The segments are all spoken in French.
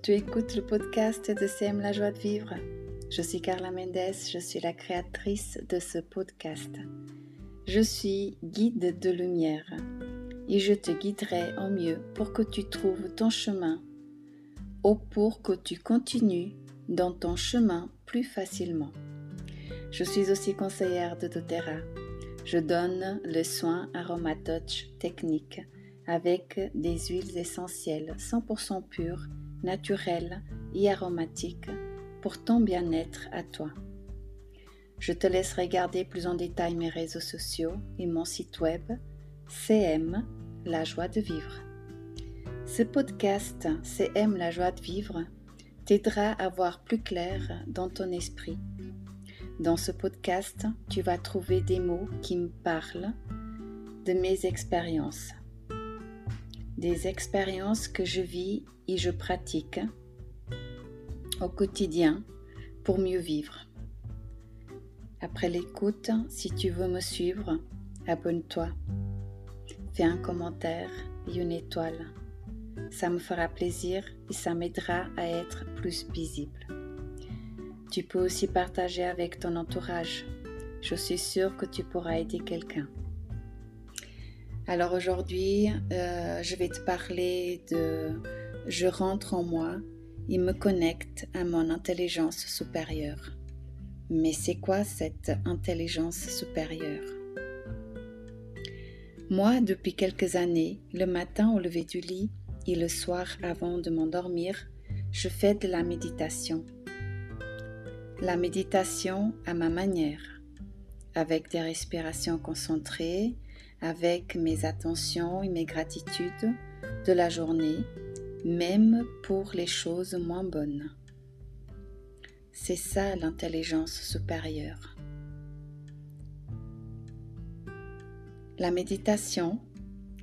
Tu écoutes le podcast de CM La Joie de Vivre. Je suis Carla Mendes, je suis la créatrice de ce podcast. Je suis guide de lumière et je te guiderai au mieux pour que tu trouves ton chemin ou pour que tu continues dans ton chemin plus facilement. Je suis aussi conseillère de doTERRA. Je donne le soin Aromatouch technique avec des huiles essentielles 100% pures naturel et aromatique pour ton bien-être à toi. Je te laisse regarder plus en détail mes réseaux sociaux et mon site web CM La joie de vivre. Ce podcast CM La joie de vivre t'aidera à voir plus clair dans ton esprit. Dans ce podcast, tu vas trouver des mots qui me parlent de mes expériences des expériences que je vis et je pratique au quotidien pour mieux vivre. Après l'écoute, si tu veux me suivre, abonne-toi, fais un commentaire et une étoile. Ça me fera plaisir et ça m'aidera à être plus visible. Tu peux aussi partager avec ton entourage. Je suis sûre que tu pourras aider quelqu'un. Alors aujourd'hui, euh, je vais te parler de je rentre en moi et me connecte à mon intelligence supérieure. Mais c'est quoi cette intelligence supérieure? Moi, depuis quelques années, le matin au lever du lit et le soir avant de m'endormir, je fais de la méditation. La méditation à ma manière, avec des respirations concentrées, avec mes attentions et mes gratitudes de la journée, même pour les choses moins bonnes. C'est ça l'intelligence supérieure. La méditation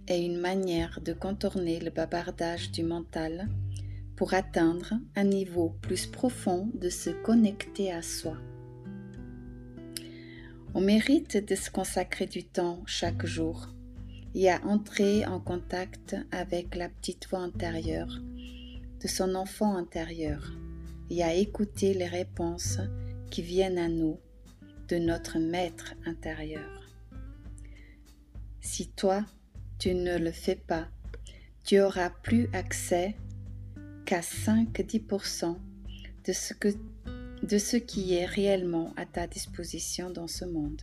est une manière de contourner le bavardage du mental pour atteindre un niveau plus profond de se connecter à soi. On mérite de se consacrer du temps chaque jour et à entrer en contact avec la petite voix intérieure de son enfant intérieur et à écouter les réponses qui viennent à nous de notre maître intérieur. Si toi, tu ne le fais pas, tu auras plus accès qu'à 5-10% de ce que de ce qui est réellement à ta disposition dans ce monde.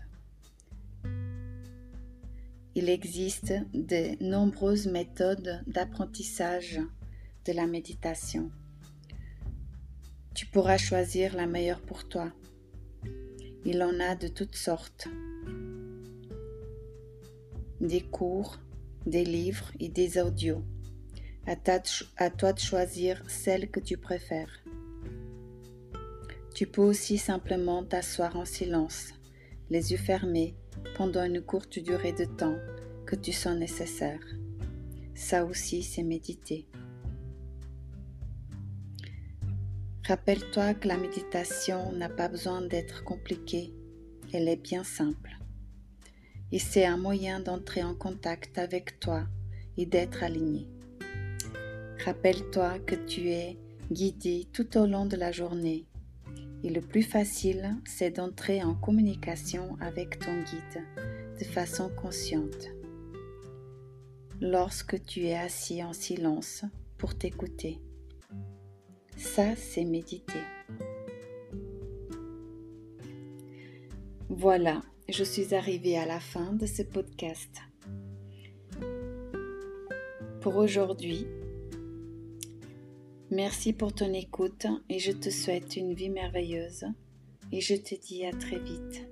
Il existe de nombreuses méthodes d'apprentissage de la méditation. Tu pourras choisir la meilleure pour toi. Il en a de toutes sortes. Des cours, des livres et des audios. À, toi de choisir celle que tu préfères. Tu peux aussi simplement t'asseoir en silence, les yeux fermés, pendant une courte durée de temps que tu sens nécessaire. Ça aussi, c'est méditer. Rappelle-toi que la méditation n'a pas besoin d'être compliquée, elle est bien simple. Et c'est un moyen d'entrer en contact avec toi et d'être aligné. Rappelle-toi que tu es guidé tout au long de la journée et le plus facile, c'est d'entrer en communication avec ton guide de façon consciente. Lorsque tu es assis en silence pour t'écouter. Ça, c'est méditer. Voilà, je suis arrivée à la fin de ce podcast. Pour aujourd'hui, Merci pour ton écoute et je te souhaite une vie merveilleuse et je te dis à très vite.